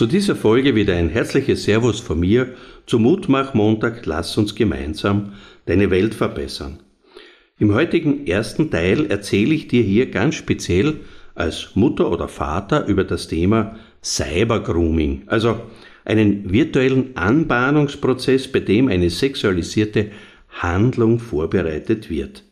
Zu dieser Folge wieder ein herzliches Servus von mir zum Mutmach-Montag Lass uns gemeinsam deine Welt verbessern. Im heutigen ersten Teil erzähle ich dir hier ganz speziell als Mutter oder Vater über das Thema Cybergrooming, also einen virtuellen Anbahnungsprozess, bei dem eine sexualisierte Handlung vorbereitet wird.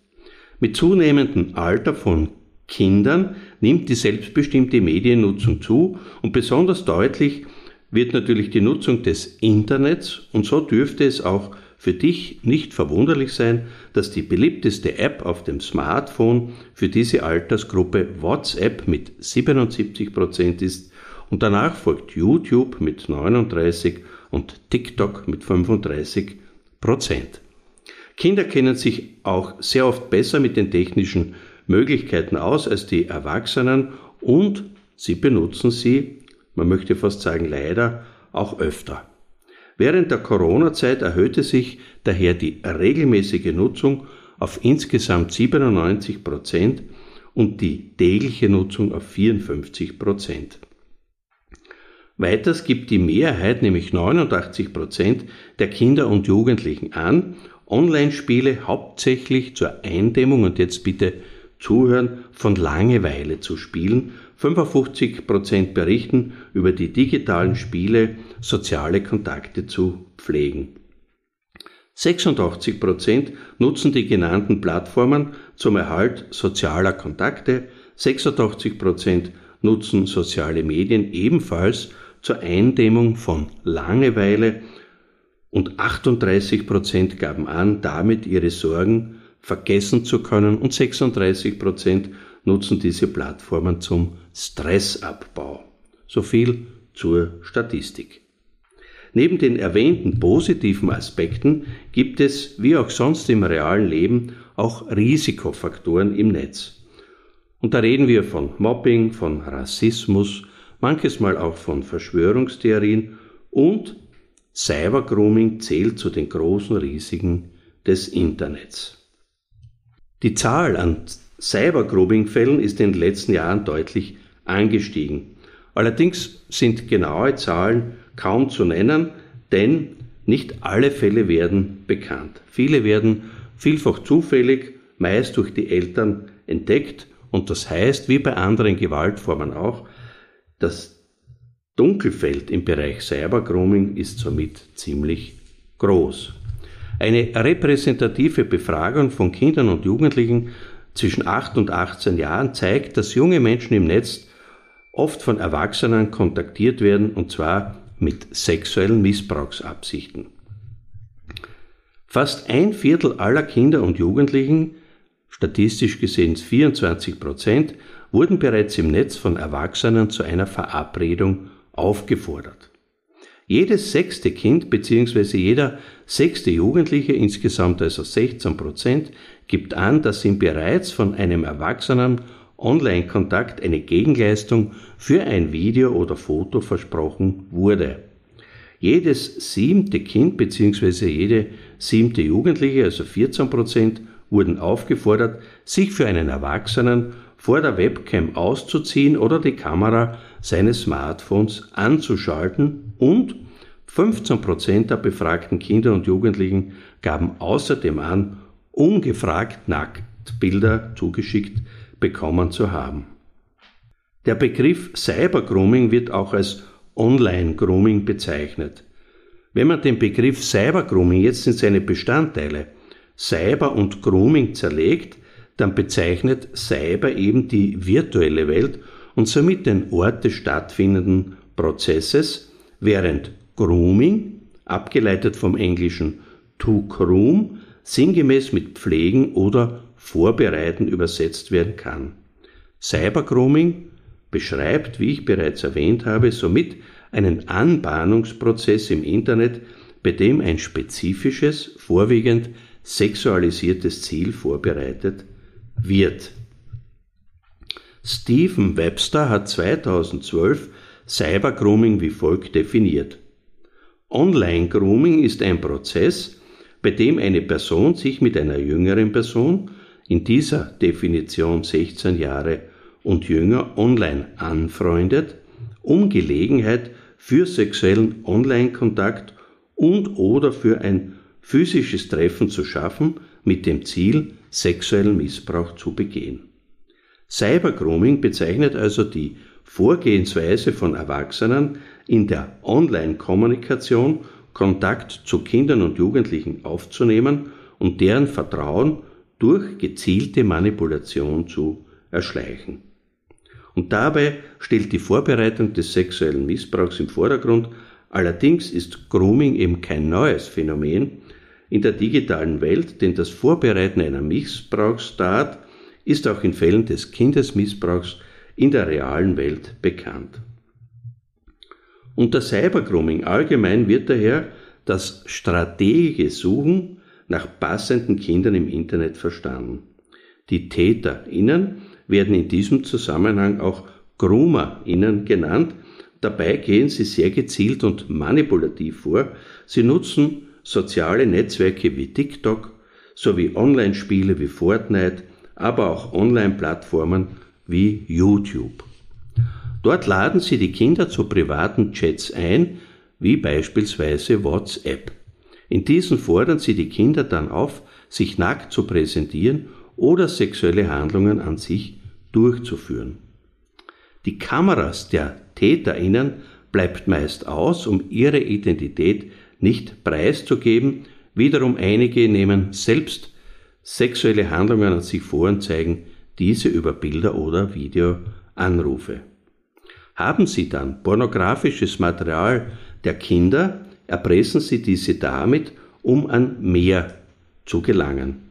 Mit zunehmendem Alter von Kindern nimmt die selbstbestimmte Mediennutzung zu und besonders deutlich wird natürlich die Nutzung des Internets und so dürfte es auch für dich nicht verwunderlich sein, dass die beliebteste App auf dem Smartphone für diese Altersgruppe WhatsApp mit 77% ist und danach folgt YouTube mit 39 und TikTok mit 35%. Kinder kennen sich auch sehr oft besser mit den technischen Möglichkeiten aus als die Erwachsenen und sie benutzen sie, man möchte fast sagen leider, auch öfter. Während der Corona-Zeit erhöhte sich daher die regelmäßige Nutzung auf insgesamt 97 Prozent und die tägliche Nutzung auf 54 Prozent. Weiters gibt die Mehrheit, nämlich 89 Prozent der Kinder und Jugendlichen an, Online-Spiele hauptsächlich zur Eindämmung und jetzt bitte Zuhören von Langeweile zu spielen. 55% berichten über die digitalen Spiele, soziale Kontakte zu pflegen. 86% nutzen die genannten Plattformen zum Erhalt sozialer Kontakte, 86% nutzen soziale Medien ebenfalls zur Eindämmung von Langeweile und 38% gaben an, damit ihre Sorgen vergessen zu können und 36 Prozent nutzen diese Plattformen zum Stressabbau. So viel zur Statistik. Neben den erwähnten positiven Aspekten gibt es, wie auch sonst im realen Leben, auch Risikofaktoren im Netz. Und da reden wir von Mobbing, von Rassismus, manches Mal auch von Verschwörungstheorien und Cybergrooming zählt zu den großen Risiken des Internets. Die Zahl an Cybergrooming-Fällen ist in den letzten Jahren deutlich angestiegen. Allerdings sind genaue Zahlen kaum zu nennen, denn nicht alle Fälle werden bekannt. Viele werden vielfach zufällig, meist durch die Eltern entdeckt und das heißt, wie bei anderen Gewaltformen auch, das Dunkelfeld im Bereich Cybergrooming ist somit ziemlich groß. Eine repräsentative Befragung von Kindern und Jugendlichen zwischen 8 und 18 Jahren zeigt, dass junge Menschen im Netz oft von Erwachsenen kontaktiert werden und zwar mit sexuellen Missbrauchsabsichten. Fast ein Viertel aller Kinder und Jugendlichen, statistisch gesehen 24 Prozent, wurden bereits im Netz von Erwachsenen zu einer Verabredung aufgefordert. Jedes sechste Kind bzw. jeder sechste Jugendliche, insgesamt also 16 Prozent, gibt an, dass ihm bereits von einem Erwachsenen Online-Kontakt eine Gegenleistung für ein Video oder Foto versprochen wurde. Jedes siebte Kind bzw. jede siebte Jugendliche, also 14 Prozent, wurden aufgefordert, sich für einen Erwachsenen vor der Webcam auszuziehen oder die Kamera seines Smartphones anzuschalten und 15 Prozent der befragten Kinder und Jugendlichen gaben außerdem an, ungefragt Nacktbilder zugeschickt bekommen zu haben. Der Begriff Cybergrooming wird auch als Online-Grooming bezeichnet. Wenn man den Begriff Cybergrooming jetzt in seine Bestandteile Cyber und Grooming zerlegt, dann bezeichnet Cyber eben die virtuelle Welt und somit den Ort des stattfindenden Prozesses, während Grooming, abgeleitet vom englischen to groom, sinngemäß mit pflegen oder vorbereiten übersetzt werden kann. Cybergrooming beschreibt, wie ich bereits erwähnt habe, somit einen Anbahnungsprozess im Internet, bei dem ein spezifisches, vorwiegend sexualisiertes Ziel vorbereitet wird. Stephen Webster hat 2012 Cybergrooming wie folgt definiert. Online-Grooming ist ein Prozess, bei dem eine Person sich mit einer jüngeren Person, in dieser Definition 16 Jahre und jünger, online anfreundet, um Gelegenheit für sexuellen Online-Kontakt und oder für ein physisches Treffen zu schaffen, mit dem Ziel, sexuellen Missbrauch zu begehen. Cybergrooming bezeichnet also die Vorgehensweise von Erwachsenen in der Online-Kommunikation Kontakt zu Kindern und Jugendlichen aufzunehmen und deren Vertrauen durch gezielte Manipulation zu erschleichen. Und dabei stellt die Vorbereitung des sexuellen Missbrauchs im Vordergrund. Allerdings ist Grooming eben kein neues Phänomen in der digitalen Welt, denn das Vorbereiten einer Missbrauchstat ist auch in Fällen des Kindesmissbrauchs in der realen Welt bekannt. Unter Cybergrooming allgemein wird daher das strategische Suchen nach passenden Kindern im Internet verstanden. Die TäterInnen werden in diesem Zusammenhang auch GroomerInnen genannt. Dabei gehen sie sehr gezielt und manipulativ vor. Sie nutzen soziale Netzwerke wie TikTok sowie Online-Spiele wie Fortnite, aber auch Online-Plattformen wie YouTube. Dort laden sie die Kinder zu privaten Chats ein, wie beispielsweise WhatsApp. In diesen fordern sie die Kinder dann auf, sich nackt zu präsentieren oder sexuelle Handlungen an sich durchzuführen. Die Kameras der TäterInnen bleibt meist aus, um ihre Identität nicht preiszugeben. Wiederum einige nehmen selbst sexuelle Handlungen an sich vor und zeigen diese über Bilder oder Videoanrufe. Haben Sie dann pornografisches Material der Kinder, erpressen Sie diese damit, um an mehr zu gelangen.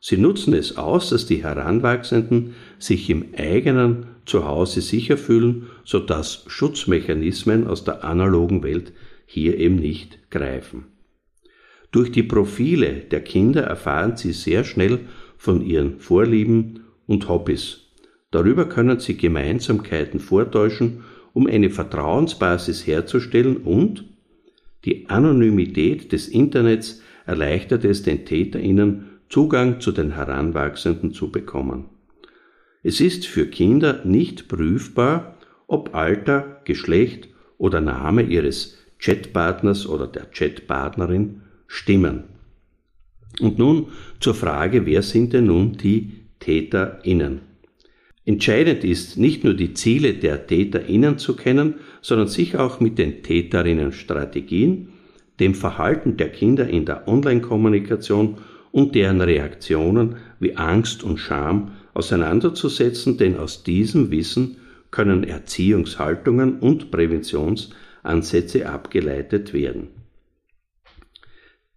Sie nutzen es aus, dass die Heranwachsenden sich im eigenen Zuhause sicher fühlen, sodass Schutzmechanismen aus der analogen Welt hier eben nicht greifen. Durch die Profile der Kinder erfahren sie sehr schnell von ihren Vorlieben und Hobbys. Darüber können sie Gemeinsamkeiten vortäuschen, um eine Vertrauensbasis herzustellen und die Anonymität des Internets erleichtert es den Täterinnen, Zugang zu den Heranwachsenden zu bekommen. Es ist für Kinder nicht prüfbar, ob Alter, Geschlecht oder Name ihres Chatpartners oder der Chatpartnerin stimmen. Und nun zur Frage, wer sind denn nun die TäterInnen? Entscheidend ist, nicht nur die Ziele der TäterInnen zu kennen, sondern sich auch mit den Täterinnen Strategien, dem Verhalten der Kinder in der Online-Kommunikation und deren Reaktionen wie Angst und Scham auseinanderzusetzen, denn aus diesem Wissen können Erziehungshaltungen und Präventionsansätze abgeleitet werden.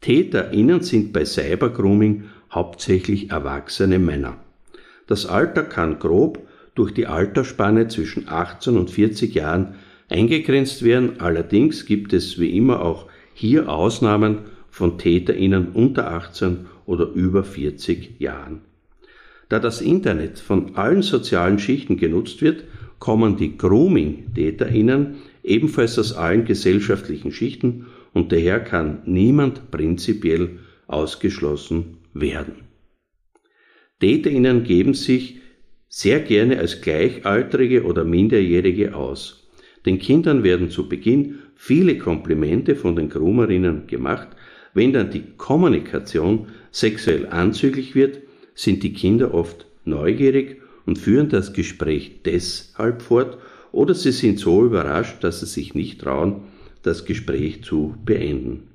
TäterInnen sind bei Cybergrooming hauptsächlich erwachsene Männer. Das Alter kann grob durch die Altersspanne zwischen 18 und 40 Jahren eingegrenzt werden, allerdings gibt es wie immer auch hier Ausnahmen von TäterInnen unter 18 oder über 40 Jahren. Da das Internet von allen sozialen Schichten genutzt wird, kommen die Grooming-TäterInnen ebenfalls aus allen gesellschaftlichen Schichten und daher kann niemand prinzipiell ausgeschlossen werden. TäterInnen geben sich sehr gerne als Gleichaltrige oder Minderjährige aus. Den Kindern werden zu Beginn viele Komplimente von den Groomerinnen gemacht. Wenn dann die Kommunikation sexuell anzüglich wird, sind die Kinder oft neugierig und führen das Gespräch deshalb fort oder sie sind so überrascht, dass sie sich nicht trauen, das Gespräch zu beenden.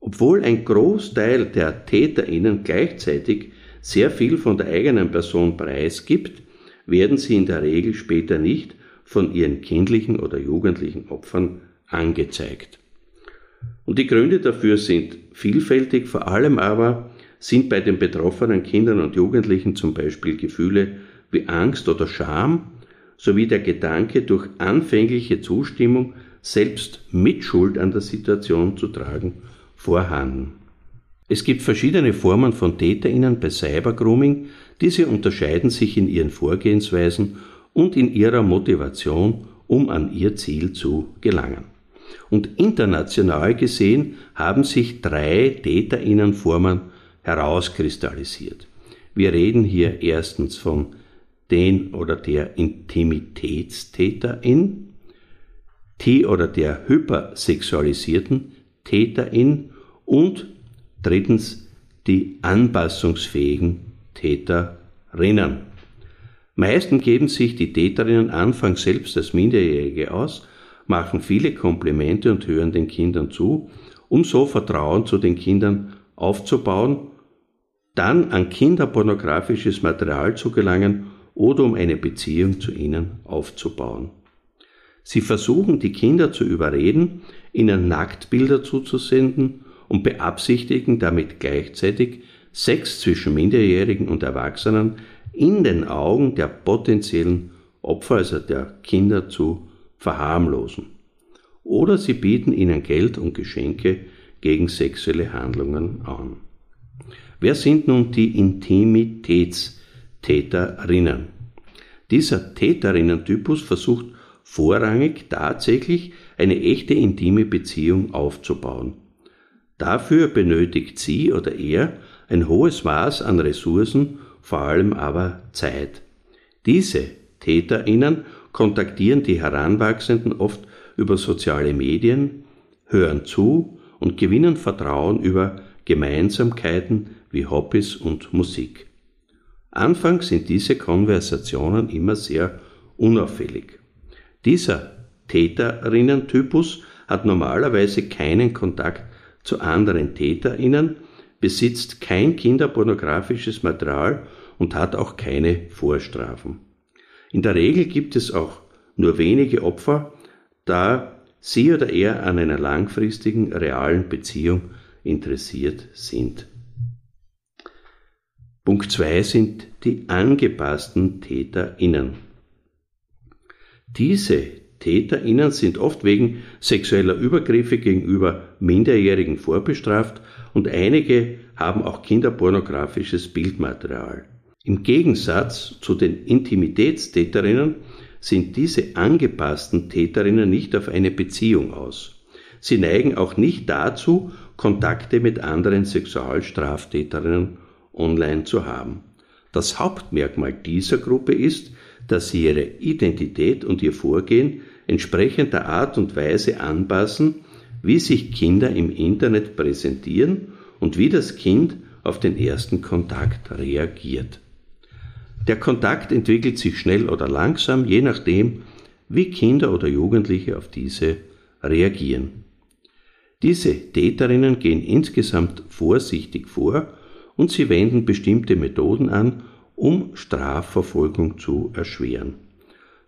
Obwohl ein Großteil der TäterInnen gleichzeitig sehr viel von der eigenen Person preisgibt, werden sie in der Regel später nicht von ihren kindlichen oder jugendlichen Opfern angezeigt. Und die Gründe dafür sind vielfältig, vor allem aber sind bei den betroffenen Kindern und Jugendlichen zum Beispiel Gefühle wie Angst oder Scham sowie der Gedanke, durch anfängliche Zustimmung selbst Mitschuld an der Situation zu tragen, vorhanden. Es gibt verschiedene Formen von TäterInnen bei Cybergrooming, diese unterscheiden sich in ihren Vorgehensweisen und in ihrer Motivation, um an ihr Ziel zu gelangen. Und international gesehen haben sich drei TäterInnenformen herauskristallisiert. Wir reden hier erstens von den oder der Intimitätstäterin, die oder der hypersexualisierten Täterin und drittens die anpassungsfähigen Täterinnen. Meistens geben sich die Täterinnen anfangs selbst als Minderjährige aus, machen viele Komplimente und hören den Kindern zu, um so Vertrauen zu den Kindern aufzubauen, dann an kinderpornografisches Material zu gelangen oder um eine Beziehung zu ihnen aufzubauen. Sie versuchen die Kinder zu überreden, ihnen Nacktbilder zuzusenden und beabsichtigen damit gleichzeitig Sex zwischen Minderjährigen und Erwachsenen in den Augen der potenziellen Opfer, also der Kinder, zu verharmlosen. Oder sie bieten ihnen Geld und Geschenke gegen sexuelle Handlungen an. Wer sind nun die Intimitätstäterinnen? Dieser Täterinnen-Typus versucht vorrangig tatsächlich eine echte intime Beziehung aufzubauen. Dafür benötigt sie oder er ein hohes Maß an Ressourcen, vor allem aber Zeit. Diese Täterinnen kontaktieren die Heranwachsenden oft über soziale Medien, hören zu und gewinnen Vertrauen über Gemeinsamkeiten wie Hobbys und Musik. Anfangs sind diese Konversationen immer sehr unauffällig. Dieser Täterinnen-Typus hat normalerweise keinen Kontakt zu anderen Täterinnen, besitzt kein kinderpornografisches Material und hat auch keine Vorstrafen. In der Regel gibt es auch nur wenige Opfer, da sie oder er an einer langfristigen realen Beziehung interessiert sind. Punkt 2 sind die angepassten TäterInnen. Diese TäterInnen sind oft wegen sexueller Übergriffe gegenüber Minderjährigen vorbestraft und einige haben auch kinderpornografisches Bildmaterial. Im Gegensatz zu den Intimitätstäterinnen sind diese angepassten Täterinnen nicht auf eine Beziehung aus. Sie neigen auch nicht dazu, Kontakte mit anderen Sexualstraftäterinnen online zu haben. Das Hauptmerkmal dieser Gruppe ist, dass sie ihre Identität und ihr Vorgehen entsprechend der Art und Weise anpassen, wie sich Kinder im Internet präsentieren und wie das Kind auf den ersten Kontakt reagiert. Der Kontakt entwickelt sich schnell oder langsam, je nachdem, wie Kinder oder Jugendliche auf diese reagieren. Diese Täterinnen gehen insgesamt vorsichtig vor und sie wenden bestimmte Methoden an, um Strafverfolgung zu erschweren.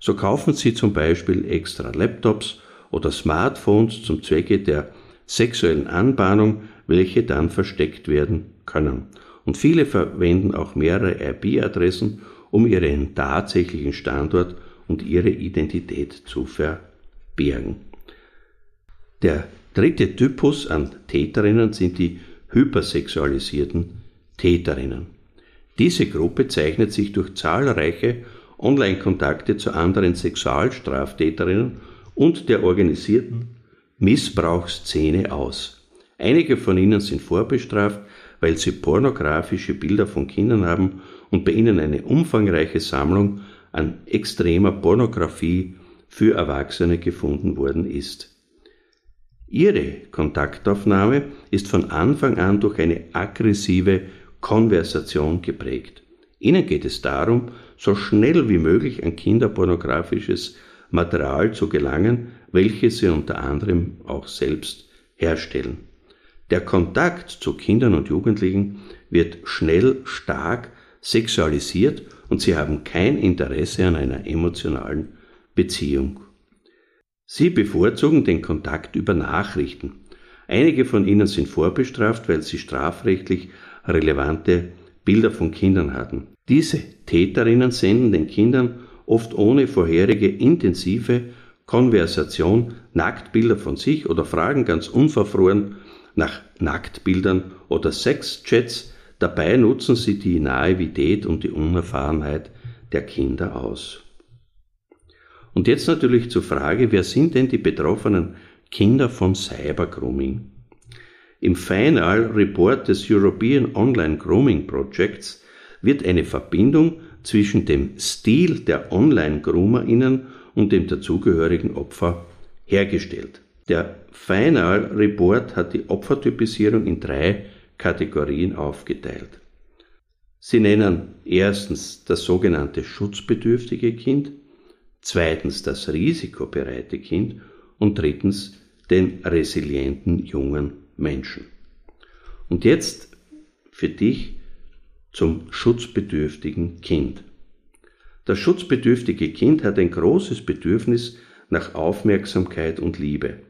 So kaufen sie zum Beispiel extra Laptops oder Smartphones zum Zwecke der sexuellen Anbahnung, welche dann versteckt werden können. Und viele verwenden auch mehrere IP-Adressen, um ihren tatsächlichen Standort und ihre Identität zu verbergen. Der dritte Typus an Täterinnen sind die hypersexualisierten Täterinnen. Diese Gruppe zeichnet sich durch zahlreiche Online-Kontakte zu anderen Sexualstraftäterinnen und der organisierten Missbrauchsszene aus. Einige von ihnen sind vorbestraft, weil sie pornografische Bilder von Kindern haben und bei ihnen eine umfangreiche Sammlung an extremer Pornografie für Erwachsene gefunden worden ist. Ihre Kontaktaufnahme ist von Anfang an durch eine aggressive Konversation geprägt. Ihnen geht es darum, so schnell wie möglich an kinderpornografisches Material zu gelangen, welches sie unter anderem auch selbst herstellen. Der Kontakt zu Kindern und Jugendlichen wird schnell stark sexualisiert und sie haben kein Interesse an einer emotionalen Beziehung. Sie bevorzugen den Kontakt über Nachrichten. Einige von ihnen sind vorbestraft, weil sie strafrechtlich relevante Bilder von Kindern hatten. Diese Täterinnen senden den Kindern oft ohne vorherige intensive Konversation Nacktbilder von sich oder fragen ganz unverfroren nach Nacktbildern oder Sexchats. Dabei nutzen sie die Naivität und die Unerfahrenheit der Kinder aus. Und jetzt natürlich zur Frage, wer sind denn die betroffenen Kinder von Cybergrooming? Im Final Report des European Online Grooming Projects wird eine Verbindung zwischen dem Stil der Online-GroomerInnen und dem dazugehörigen Opfer hergestellt. Der Final Report hat die Opfertypisierung in drei Kategorien aufgeteilt. Sie nennen erstens das sogenannte schutzbedürftige Kind, zweitens das risikobereite Kind und drittens den resilienten jungen Menschen. Und jetzt für dich zum schutzbedürftigen Kind. Das schutzbedürftige Kind hat ein großes Bedürfnis nach Aufmerksamkeit und Liebe.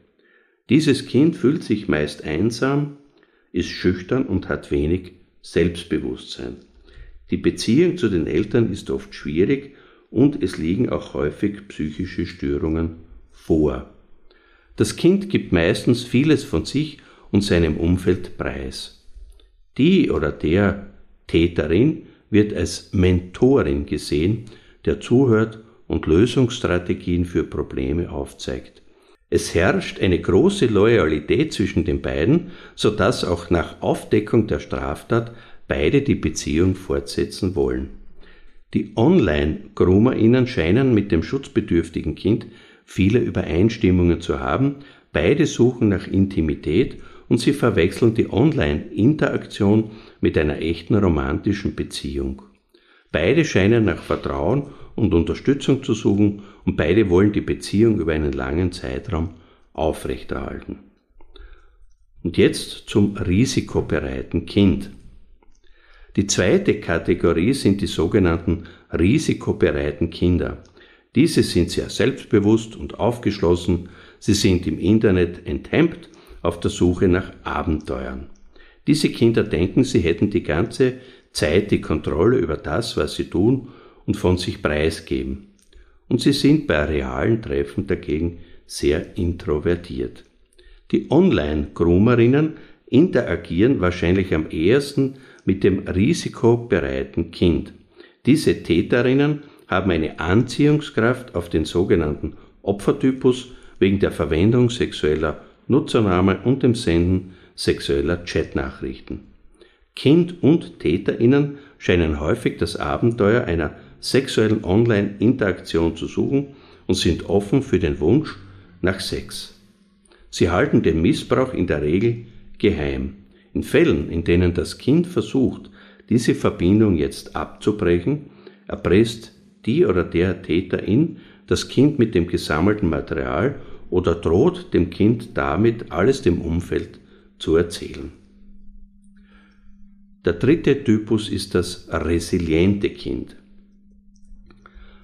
Dieses Kind fühlt sich meist einsam, ist schüchtern und hat wenig Selbstbewusstsein. Die Beziehung zu den Eltern ist oft schwierig und es liegen auch häufig psychische Störungen vor. Das Kind gibt meistens vieles von sich und seinem Umfeld preis. Die oder der Täterin wird als Mentorin gesehen, der zuhört und Lösungsstrategien für Probleme aufzeigt. Es herrscht eine große Loyalität zwischen den beiden, so dass auch nach Aufdeckung der Straftat beide die Beziehung fortsetzen wollen. Die Online-GroomerInnen scheinen mit dem schutzbedürftigen Kind viele Übereinstimmungen zu haben, beide suchen nach Intimität und sie verwechseln die Online-Interaktion mit einer echten romantischen Beziehung. Beide scheinen nach Vertrauen und Unterstützung zu suchen und beide wollen die Beziehung über einen langen Zeitraum aufrechterhalten. Und jetzt zum risikobereiten Kind. Die zweite Kategorie sind die sogenannten risikobereiten Kinder. Diese sind sehr selbstbewusst und aufgeschlossen, sie sind im Internet enthemmt auf der Suche nach Abenteuern. Diese Kinder denken, sie hätten die ganze Zeit die Kontrolle über das, was sie tun und von sich preisgeben. Und sie sind bei realen Treffen dagegen sehr introvertiert. Die Online-Groomerinnen interagieren wahrscheinlich am ehesten mit dem risikobereiten Kind. Diese Täterinnen haben eine Anziehungskraft auf den sogenannten Opfertypus wegen der Verwendung sexueller Nutzername und dem Senden sexueller Chatnachrichten. Kind und TäterInnen scheinen häufig das Abenteuer einer sexuellen Online-Interaktion zu suchen und sind offen für den Wunsch nach Sex. Sie halten den Missbrauch in der Regel geheim. In Fällen, in denen das Kind versucht, diese Verbindung jetzt abzubrechen, erpresst die oder der Täterin das Kind mit dem gesammelten Material oder droht dem Kind damit alles dem Umfeld zu erzählen. Der dritte Typus ist das resiliente Kind.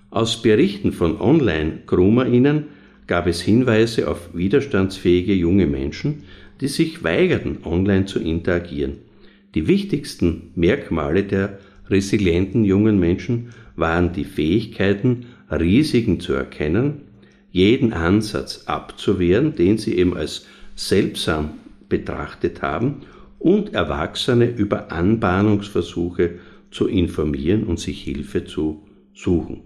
Aus Berichten von Online-GroomerInnen gab es Hinweise auf widerstandsfähige junge Menschen, die sich weigerten, online zu interagieren. Die wichtigsten Merkmale der resilienten jungen Menschen waren die Fähigkeiten, Risiken zu erkennen, jeden Ansatz abzuwehren, den sie eben als seltsam betrachtet haben, und Erwachsene über Anbahnungsversuche zu informieren und sich Hilfe zu suchen.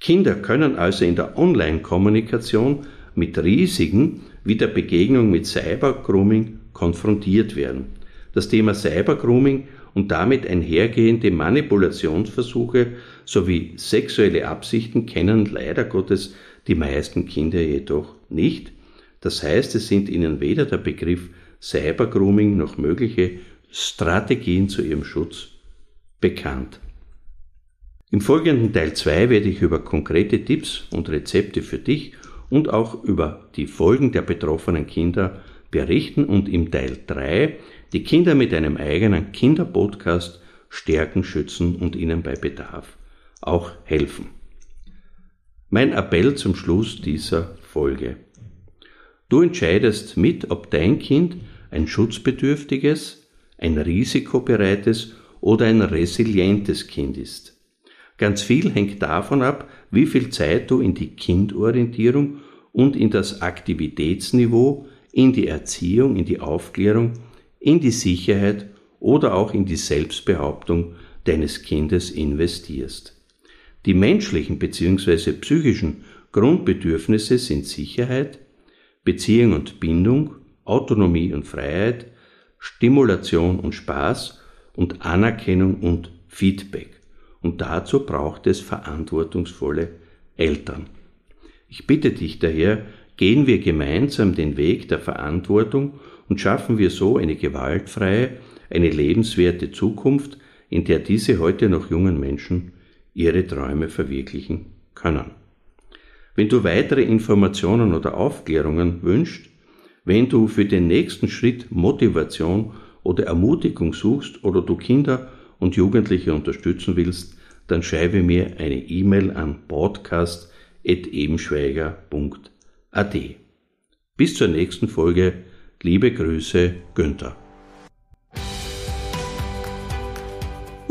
Kinder können also in der Online-Kommunikation mit Risiken wie der Begegnung mit Cybergrooming konfrontiert werden. Das Thema Cybergrooming und damit einhergehende Manipulationsversuche sowie sexuelle Absichten kennen leider Gottes die meisten Kinder jedoch nicht. Das heißt, es sind ihnen weder der Begriff Cybergrooming noch mögliche Strategien zu ihrem Schutz bekannt. Im folgenden Teil 2 werde ich über konkrete Tipps und Rezepte für dich und auch über die Folgen der betroffenen Kinder berichten und im Teil 3 die Kinder mit einem eigenen Kinderpodcast stärken, schützen und ihnen bei Bedarf auch helfen. Mein Appell zum Schluss dieser Folge. Du entscheidest mit, ob dein Kind ein schutzbedürftiges, ein risikobereites oder ein resilientes Kind ist. Ganz viel hängt davon ab, wie viel Zeit du in die Kindorientierung und in das Aktivitätsniveau, in die Erziehung, in die Aufklärung, in die Sicherheit oder auch in die Selbstbehauptung deines Kindes investierst. Die menschlichen bzw. psychischen Grundbedürfnisse sind Sicherheit, Beziehung und Bindung, Autonomie und Freiheit, Stimulation und Spaß und Anerkennung und Feedback. Und dazu braucht es verantwortungsvolle Eltern. Ich bitte dich daher, gehen wir gemeinsam den Weg der Verantwortung und schaffen wir so eine gewaltfreie, eine lebenswerte Zukunft, in der diese heute noch jungen Menschen ihre Träume verwirklichen können. Wenn du weitere Informationen oder Aufklärungen wünschst, wenn du für den nächsten Schritt Motivation oder Ermutigung suchst oder du Kinder und Jugendliche unterstützen willst, dann schreibe mir eine E-Mail an podcast.ebenschweiger.at. Bis zur nächsten Folge. Liebe Grüße, Günther.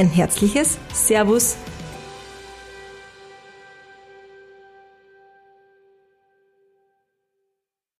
Ein herzliches Servus